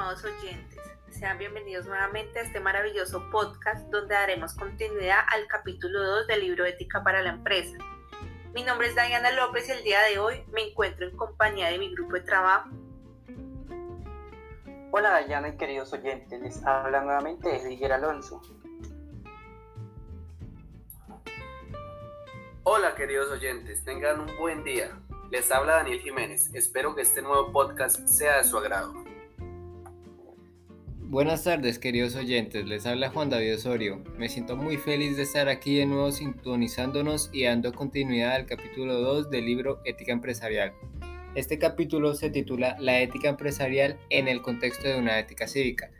estimados oyentes. Sean bienvenidos nuevamente a este maravilloso podcast donde daremos continuidad al capítulo 2 del libro Ética para la Empresa. Mi nombre es Diana López y el día de hoy me encuentro en compañía de mi grupo de trabajo. Hola Diana y queridos oyentes, les habla nuevamente Edgar Alonso. Hola queridos oyentes, tengan un buen día. Les habla Daniel Jiménez. Espero que este nuevo podcast sea de su agrado. Buenas tardes queridos oyentes, les habla Juan David Osorio. Me siento muy feliz de estar aquí de nuevo sintonizándonos y dando continuidad al capítulo 2 del libro Ética Empresarial. Este capítulo se titula La ética empresarial en el contexto de una ética cívica.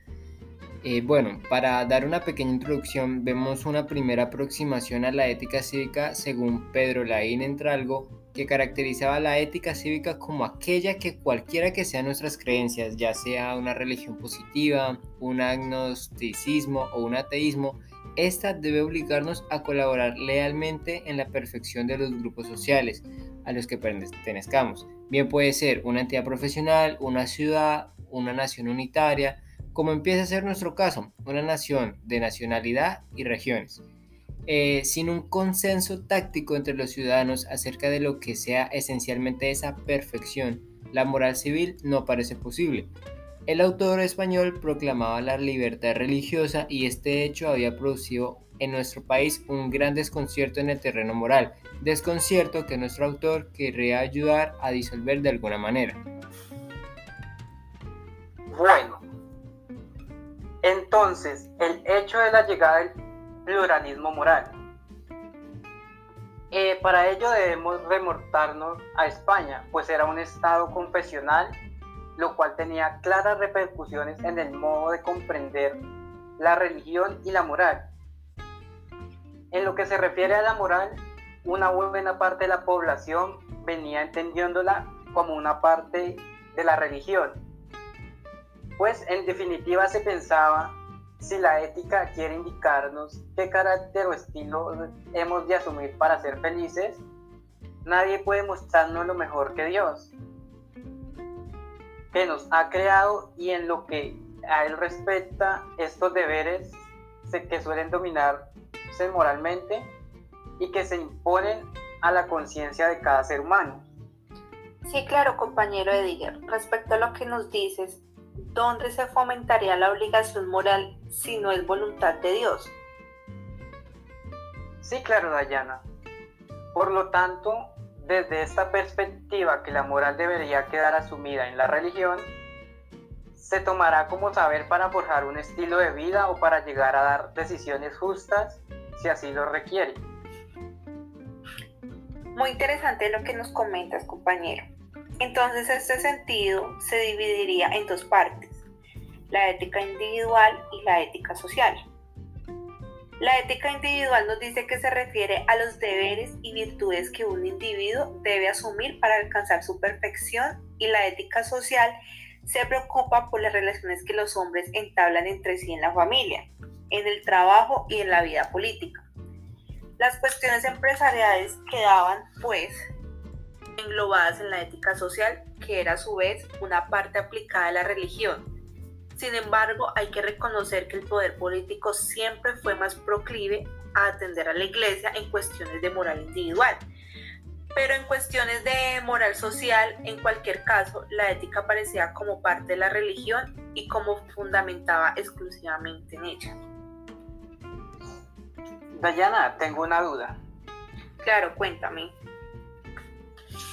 Eh, bueno, para dar una pequeña introducción, vemos una primera aproximación a la ética cívica según Pedro Laín Entralgo, que caracterizaba la ética cívica como aquella que cualquiera que sean nuestras creencias, ya sea una religión positiva, un agnosticismo o un ateísmo, esta debe obligarnos a colaborar lealmente en la perfección de los grupos sociales a los que pertenezcamos. Bien puede ser una entidad profesional, una ciudad, una nación unitaria, como empieza a ser nuestro caso, una nación de nacionalidad y regiones. Eh, sin un consenso táctico entre los ciudadanos acerca de lo que sea esencialmente esa perfección, la moral civil no parece posible. El autor español proclamaba la libertad religiosa y este hecho había producido en nuestro país un gran desconcierto en el terreno moral, desconcierto que nuestro autor querría ayudar a disolver de alguna manera. Bueno, entonces el hecho de la llegada del pluralismo moral. Eh, para ello debemos remortarnos a España, pues era un estado confesional, lo cual tenía claras repercusiones en el modo de comprender la religión y la moral. En lo que se refiere a la moral, una buena parte de la población venía entendiéndola como una parte de la religión, pues en definitiva se pensaba si la ética quiere indicarnos qué carácter o estilo hemos de asumir para ser felices, nadie puede mostrarnos lo mejor que Dios, que nos ha creado y en lo que a Él respecta estos deberes que suelen dominarse moralmente y que se imponen a la conciencia de cada ser humano. Sí, claro, compañero Ediger. Respecto a lo que nos dices, ¿dónde se fomentaría la obligación moral si no es voluntad de Dios? Sí, claro, Dayana. Por lo tanto, desde esta perspectiva que la moral debería quedar asumida en la religión, se tomará como saber para forjar un estilo de vida o para llegar a dar decisiones justas si así lo requiere. Muy interesante lo que nos comentas, compañero. Entonces este sentido se dividiría en dos partes, la ética individual y la ética social. La ética individual nos dice que se refiere a los deberes y virtudes que un individuo debe asumir para alcanzar su perfección y la ética social se preocupa por las relaciones que los hombres entablan entre sí en la familia, en el trabajo y en la vida política. Las cuestiones empresariales quedaban, pues, englobadas en la ética social, que era a su vez una parte aplicada de la religión. Sin embargo, hay que reconocer que el poder político siempre fue más proclive a atender a la iglesia en cuestiones de moral individual. Pero en cuestiones de moral social, en cualquier caso, la ética aparecía como parte de la religión y como fundamentaba exclusivamente en ella. Dayana, tengo una duda. Claro, cuéntame.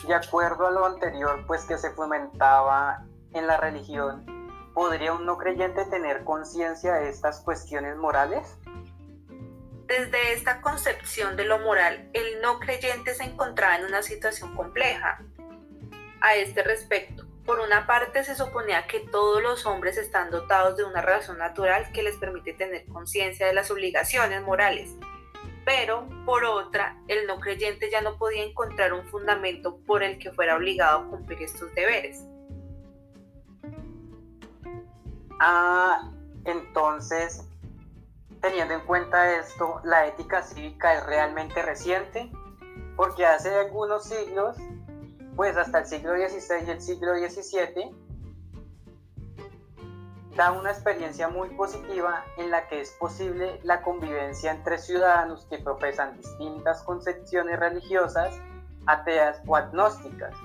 De acuerdo a lo anterior, pues que se fomentaba en la religión, ¿podría un no creyente tener conciencia de estas cuestiones morales? Desde esta concepción de lo moral, el no creyente se encontraba en una situación compleja. A este respecto, por una parte se suponía que todos los hombres están dotados de una razón natural que les permite tener conciencia de las obligaciones morales pero por otra, el no creyente ya no podía encontrar un fundamento por el que fuera obligado a cumplir estos deberes. Ah, entonces, teniendo en cuenta esto, la ética cívica es realmente reciente, porque hace algunos siglos, pues hasta el siglo XVI y el siglo XVII, da una experiencia muy positiva en la que es posible la convivencia entre ciudadanos que profesan distintas concepciones religiosas, ateas o agnósticas,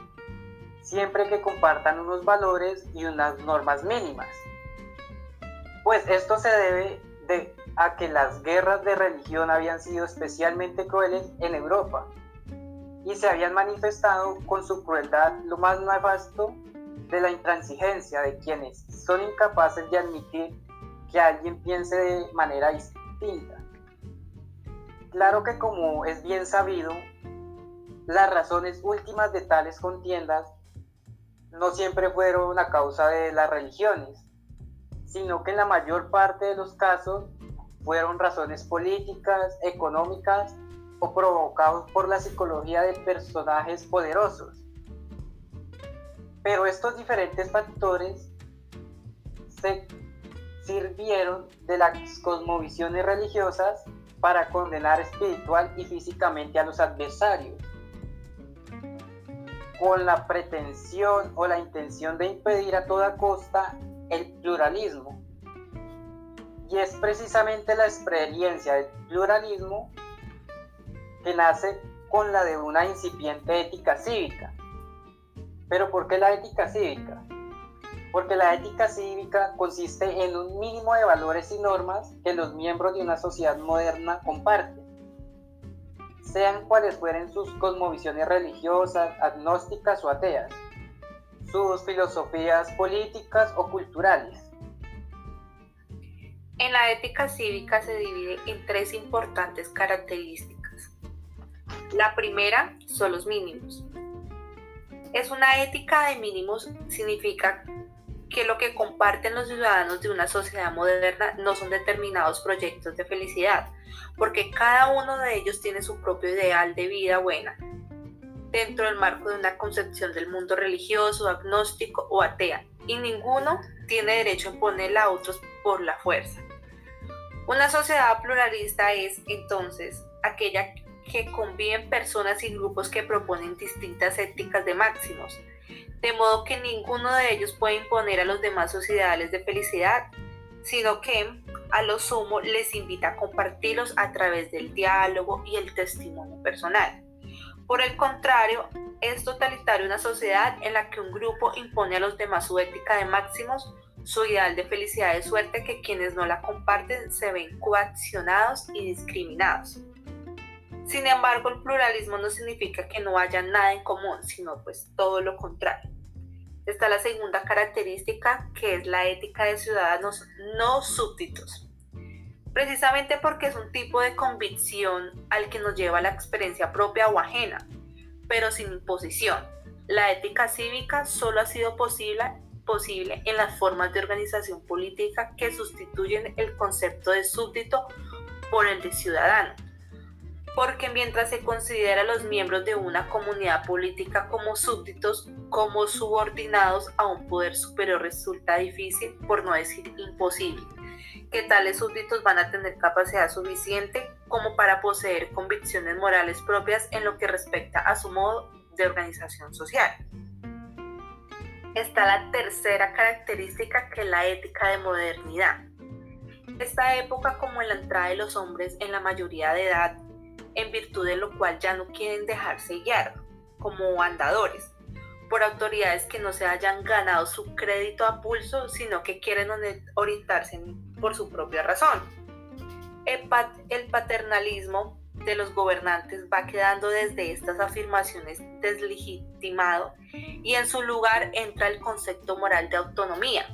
siempre que compartan unos valores y unas normas mínimas. Pues esto se debe de, a que las guerras de religión habían sido especialmente crueles en Europa y se habían manifestado con su crueldad lo más nefasto de la intransigencia de quienes son incapaces de admitir que alguien piense de manera distinta. Claro que como es bien sabido, las razones últimas de tales contiendas no siempre fueron a causa de las religiones, sino que en la mayor parte de los casos fueron razones políticas, económicas o provocados por la psicología de personajes poderosos pero estos diferentes factores se sirvieron de las cosmovisiones religiosas para condenar espiritual y físicamente a los adversarios, con la pretensión o la intención de impedir a toda costa el pluralismo. Y es precisamente la experiencia del pluralismo que nace con la de una incipiente ética cívica pero ¿por qué la ética cívica? Porque la ética cívica consiste en un mínimo de valores y normas que los miembros de una sociedad moderna comparten, sean cuales fueren sus cosmovisiones religiosas, agnósticas o ateas, sus filosofías políticas o culturales. En la ética cívica se divide en tres importantes características. La primera son los mínimos, es una ética de mínimos, significa que lo que comparten los ciudadanos de una sociedad moderna no son determinados proyectos de felicidad, porque cada uno de ellos tiene su propio ideal de vida buena, dentro del marco de una concepción del mundo religioso, agnóstico o atea, y ninguno tiene derecho a imponerla a otros por la fuerza. Una sociedad pluralista es entonces aquella que conviven personas y grupos que proponen distintas éticas de máximos, de modo que ninguno de ellos puede imponer a los demás sus ideales de felicidad, sino que a lo sumo les invita a compartirlos a través del diálogo y el testimonio personal. Por el contrario, es totalitario una sociedad en la que un grupo impone a los demás su ética de máximos, su ideal de felicidad de suerte que quienes no la comparten se ven coaccionados y discriminados. Sin embargo, el pluralismo no significa que no haya nada en común, sino pues todo lo contrario. Está la segunda característica, que es la ética de ciudadanos no súbditos. Precisamente porque es un tipo de convicción al que nos lleva la experiencia propia o ajena, pero sin imposición. La ética cívica solo ha sido posible, posible en las formas de organización política que sustituyen el concepto de súbdito por el de ciudadano porque mientras se considera a los miembros de una comunidad política como súbditos, como subordinados a un poder superior resulta difícil, por no decir imposible, que tales súbditos van a tener capacidad suficiente como para poseer convicciones morales propias en lo que respecta a su modo de organización social. Está la tercera característica que es la ética de modernidad. Esta época como en la entrada de los hombres en la mayoría de edad en virtud de lo cual ya no quieren dejarse guiar como andadores por autoridades que no se hayan ganado su crédito a pulso, sino que quieren orientarse por su propia razón. El, paternalismo de los gobernantes va quedando desde estas afirmaciones deslegitimado y en su lugar entra el concepto moral de autonomía,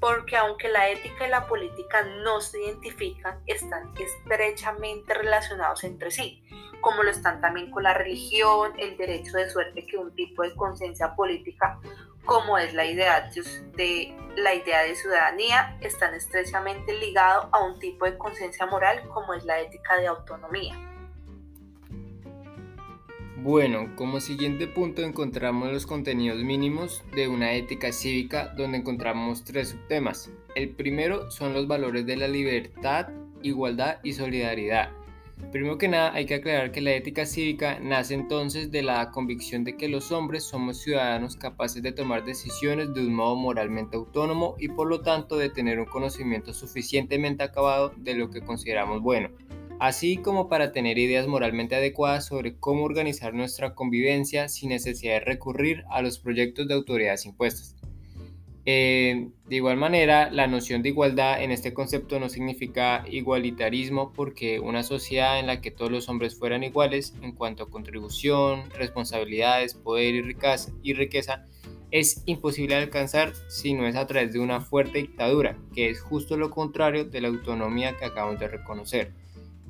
porque aunque la ética y la política no se identifican, están estrechamente relacionados entre sí, como lo están también con la religión, el derecho de suerte que un tipo de conciencia política, como es la idea de, la idea de ciudadanía, están estrechamente ligados a un tipo de conciencia moral como es la ética de autonomía. Bueno, como siguiente punto encontramos los contenidos mínimos de una ética cívica donde encontramos tres subtemas. El primero son los valores de la libertad, igualdad y solidaridad. Primero que nada, hay que aclarar que la ética cívica nace entonces de la convicción de que los hombres somos ciudadanos capaces de tomar decisiones de un modo moralmente autónomo y por lo tanto de tener un conocimiento suficientemente acabado de lo que consideramos bueno, así como para tener ideas moralmente adecuadas sobre cómo organizar nuestra convivencia sin necesidad de recurrir a los proyectos de autoridades impuestas. Eh, de igual manera, la noción de igualdad en este concepto no significa igualitarismo porque una sociedad en la que todos los hombres fueran iguales en cuanto a contribución, responsabilidades, poder y riqueza, es imposible alcanzar si no es a través de una fuerte dictadura, que es justo lo contrario de la autonomía que acabamos de reconocer.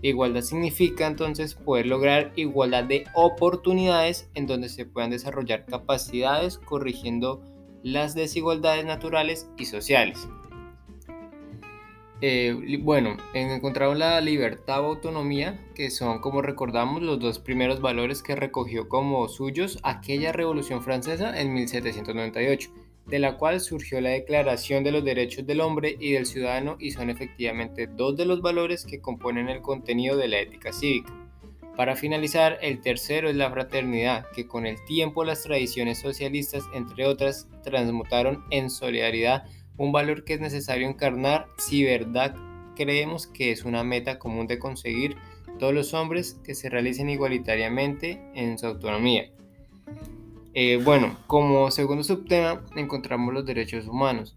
Igualdad significa entonces poder lograr igualdad de oportunidades en donde se puedan desarrollar capacidades corrigiendo las desigualdades naturales y sociales. Eh, bueno, encontramos la libertad o autonomía, que son, como recordamos, los dos primeros valores que recogió como suyos aquella Revolución Francesa en 1798, de la cual surgió la Declaración de los Derechos del Hombre y del Ciudadano y son efectivamente dos de los valores que componen el contenido de la ética cívica. Para finalizar, el tercero es la fraternidad, que con el tiempo las tradiciones socialistas, entre otras, transmutaron en solidaridad, un valor que es necesario encarnar si verdad creemos que es una meta común de conseguir todos los hombres que se realicen igualitariamente en su autonomía. Eh, bueno, como segundo subtema encontramos los derechos humanos.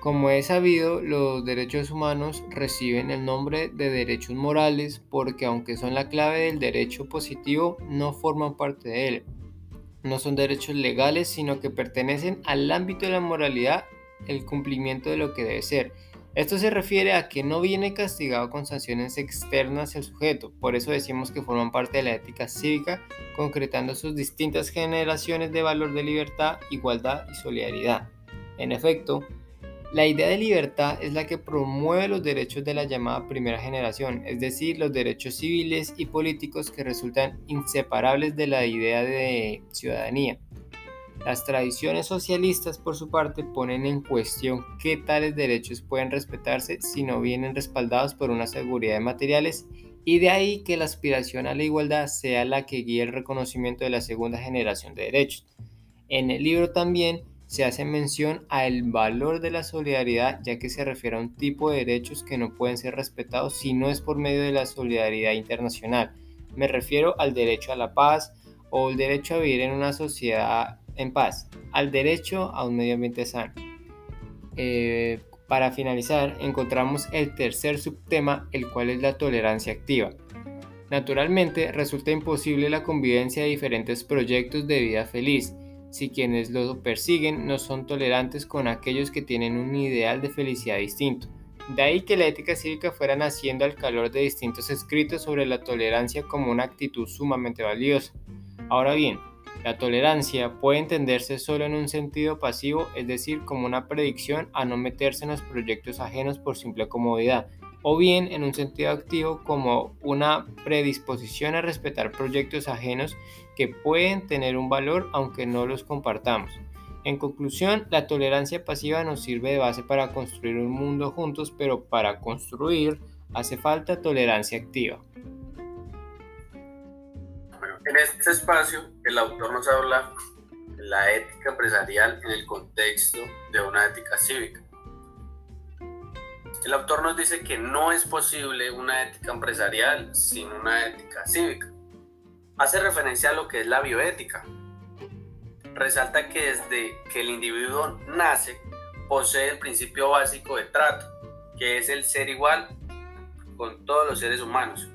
Como es sabido, los derechos humanos reciben el nombre de derechos morales porque aunque son la clave del derecho positivo, no forman parte de él. No son derechos legales, sino que pertenecen al ámbito de la moralidad, el cumplimiento de lo que debe ser. Esto se refiere a que no viene castigado con sanciones externas al sujeto, por eso decimos que forman parte de la ética cívica, concretando sus distintas generaciones de valor de libertad, igualdad y solidaridad. En efecto, la idea de libertad es la que promueve los derechos de la llamada primera generación, es decir, los derechos civiles y políticos que resultan inseparables de la idea de ciudadanía. Las tradiciones socialistas, por su parte, ponen en cuestión qué tales derechos pueden respetarse si no vienen respaldados por una seguridad de materiales y de ahí que la aspiración a la igualdad sea la que guíe el reconocimiento de la segunda generación de derechos. En el libro también se hace mención al valor de la solidaridad ya que se refiere a un tipo de derechos que no pueden ser respetados si no es por medio de la solidaridad internacional. Me refiero al derecho a la paz o el derecho a vivir en una sociedad en paz, al derecho a un medio ambiente sano. Eh, para finalizar, encontramos el tercer subtema, el cual es la tolerancia activa. Naturalmente, resulta imposible la convivencia de diferentes proyectos de vida feliz, si quienes lo persiguen no son tolerantes con aquellos que tienen un ideal de felicidad distinto. De ahí que la ética cívica fuera naciendo al calor de distintos escritos sobre la tolerancia como una actitud sumamente valiosa. Ahora bien, la tolerancia puede entenderse solo en un sentido pasivo, es decir, como una predicción a no meterse en los proyectos ajenos por simple comodidad, o bien en un sentido activo como una predisposición a respetar proyectos ajenos que pueden tener un valor aunque no los compartamos. En conclusión, la tolerancia pasiva nos sirve de base para construir un mundo juntos, pero para construir hace falta tolerancia activa. En este espacio el autor nos habla de la ética empresarial en el contexto de una ética cívica. El autor nos dice que no es posible una ética empresarial sin una ética cívica. Hace referencia a lo que es la bioética. Resalta que desde que el individuo nace posee el principio básico de trato, que es el ser igual con todos los seres humanos.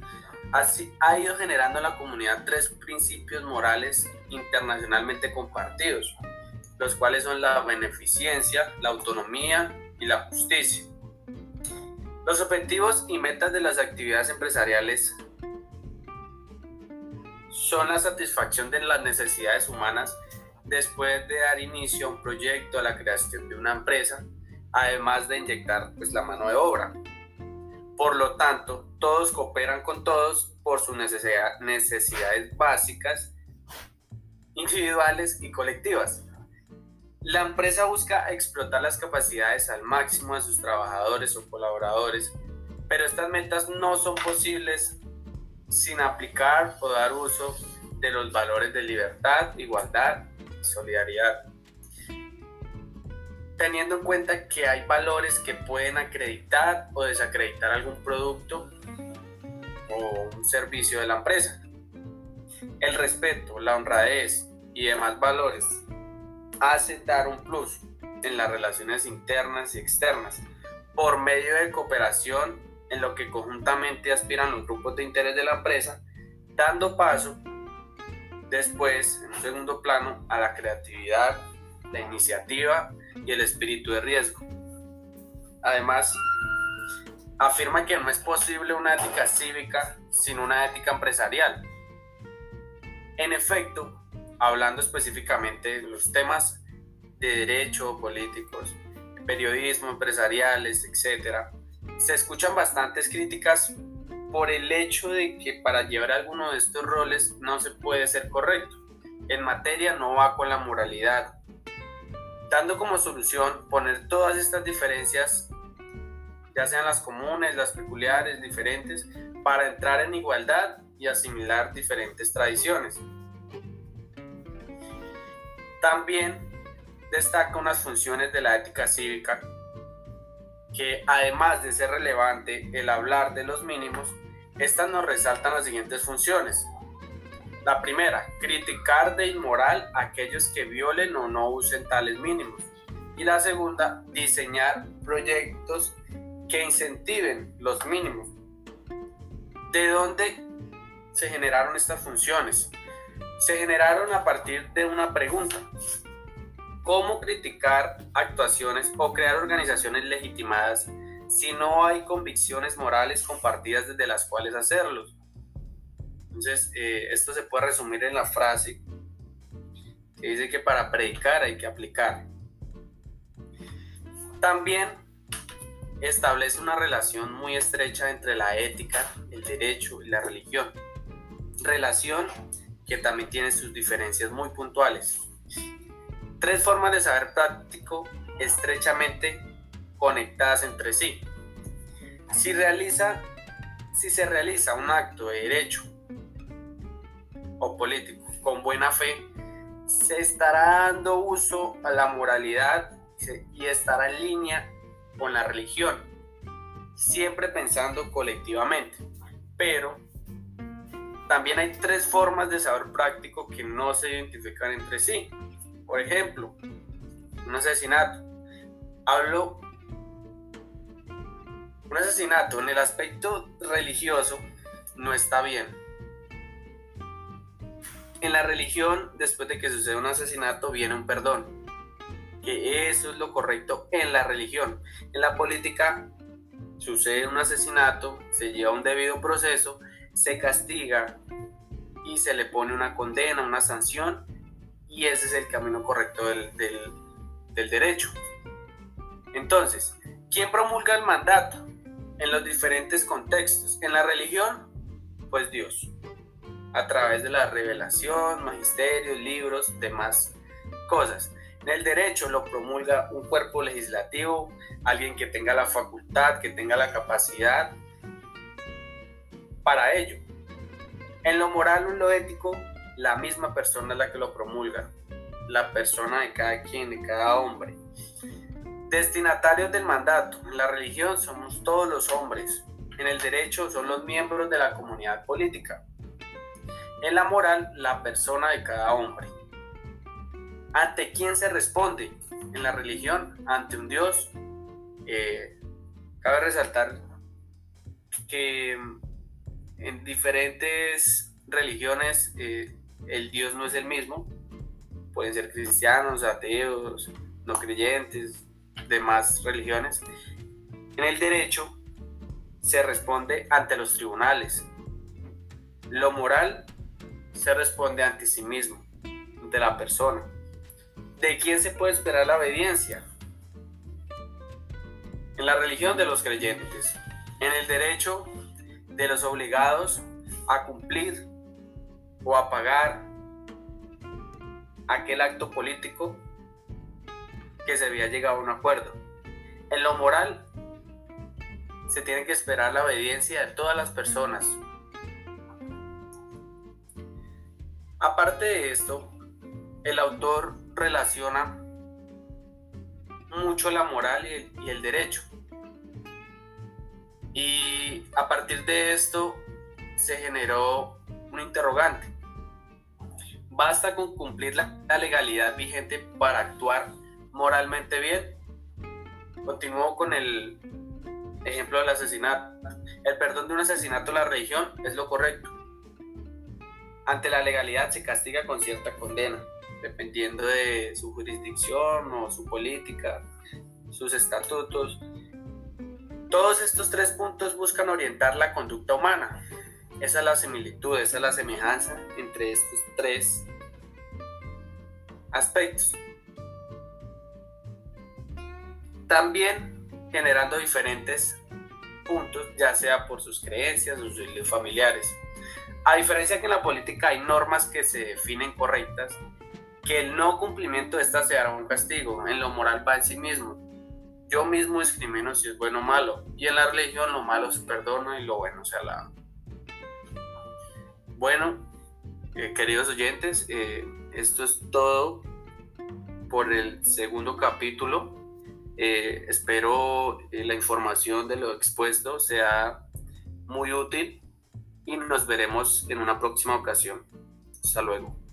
Así ha ido generando en la comunidad tres principios morales internacionalmente compartidos, los cuales son la beneficencia, la autonomía y la justicia. Los objetivos y metas de las actividades empresariales son la satisfacción de las necesidades humanas después de dar inicio a un proyecto, a la creación de una empresa, además de inyectar pues, la mano de obra. Por lo tanto, todos cooperan con todos por sus necesidades básicas, individuales y colectivas. La empresa busca explotar las capacidades al máximo de sus trabajadores o colaboradores, pero estas metas no son posibles sin aplicar o dar uso de los valores de libertad, igualdad y solidaridad. Teniendo en cuenta que hay valores que pueden acreditar o desacreditar algún producto o un servicio de la empresa. El respeto, la honradez y demás valores hacen dar un plus en las relaciones internas y externas por medio de cooperación en lo que conjuntamente aspiran los grupos de interés de la empresa, dando paso después, en un segundo plano, a la creatividad, la iniciativa y el espíritu de riesgo. Además, afirma que no es posible una ética cívica sin una ética empresarial. En efecto, hablando específicamente de los temas de derecho, políticos, periodismo, empresariales, etc., se escuchan bastantes críticas por el hecho de que para llevar alguno de estos roles no se puede ser correcto. En materia no va con la moralidad. Dando como solución poner todas estas diferencias, ya sean las comunes, las peculiares, diferentes, para entrar en igualdad y asimilar diferentes tradiciones. También destaca unas funciones de la ética cívica que además de ser relevante el hablar de los mínimos, estas nos resaltan las siguientes funciones. La primera, criticar de inmoral a aquellos que violen o no usen tales mínimos. Y la segunda, diseñar proyectos que incentiven los mínimos. ¿De dónde se generaron estas funciones? Se generaron a partir de una pregunta cómo criticar actuaciones o crear organizaciones legitimadas si no hay convicciones morales compartidas desde las cuales hacerlos. Entonces, eh, esto se puede resumir en la frase que dice que para predicar hay que aplicar. También establece una relación muy estrecha entre la ética, el derecho y la religión. Relación que también tiene sus diferencias muy puntuales. Tres formas de saber práctico estrechamente conectadas entre sí. Si, realiza, si se realiza un acto de derecho o político con buena fe, se estará dando uso a la moralidad y estará en línea con la religión, siempre pensando colectivamente. Pero también hay tres formas de saber práctico que no se identifican entre sí. Por ejemplo, un asesinato. Hablo un asesinato en el aspecto religioso no está bien. En la religión, después de que sucede un asesinato, viene un perdón. Que eso es lo correcto en la religión. En la política, sucede un asesinato, se lleva un debido proceso, se castiga y se le pone una condena, una sanción y ese es el camino correcto del, derecho. Entonces, ¿quién promulga el mandato? En los diferentes contextos. En la religión, pues Dios. A través de la revelación, magisterios, libros, demás cosas. En el derecho lo promulga un cuerpo legislativo, alguien que tenga la facultad, que tenga la capacidad para ello. En lo moral o en lo ético la misma persona es la que lo promulga, la persona de cada quien, de cada hombre. Destinatarios del mandato. En la religión somos todos los hombres. En el derecho son los miembros de la comunidad política. En la moral, la persona de cada hombre. ¿Ante quién se responde? En la religión, ante un Dios. Eh, cabe resaltar que en diferentes religiones eh, el Dios no es el mismo. Pueden ser cristianos, ateos, no creyentes, demás religiones. En el derecho se responde ante los tribunales. Lo moral se responde ante sí mismo, de la persona. ¿De quién se puede esperar la obediencia? En la religión de los creyentes. En el derecho de los obligados a cumplir o apagar aquel acto político que se había llegado a un acuerdo. En lo moral, se tiene que esperar la obediencia de todas las personas Aparte de esto, el autor relaciona mucho la moral y el, derecho. Y a partir de esto se generó un interrogante. ¿Basta con cumplir la, legalidad vigente para actuar moralmente bien? Continúo con el ejemplo del asesinato. El perdón de un asesinato a la religión es lo correcto. Ante la legalidad se castiga con cierta condena dependiendo de su jurisdicción o su política, sus estatutos. Todos estos tres puntos buscan orientar la conducta humana. Esa es la similitud, esa es la semejanza entre estos tres aspectos. También generando diferentes puntos, ya sea por sus creencias o sus familiares. A diferencia que en la política hay normas que se definen correctas, que el no cumplimiento de esta sea un castigo. En lo moral va en sí mismo. Yo mismo discrimino si es bueno o malo. Y en la religión lo malo se perdona y lo bueno se alaba. Bueno, eh, queridos oyentes, eh, esto es todo por el segundo capítulo. Eh, espero la información de lo expuesto sea muy útil y nos veremos en una próxima ocasión. Hasta luego.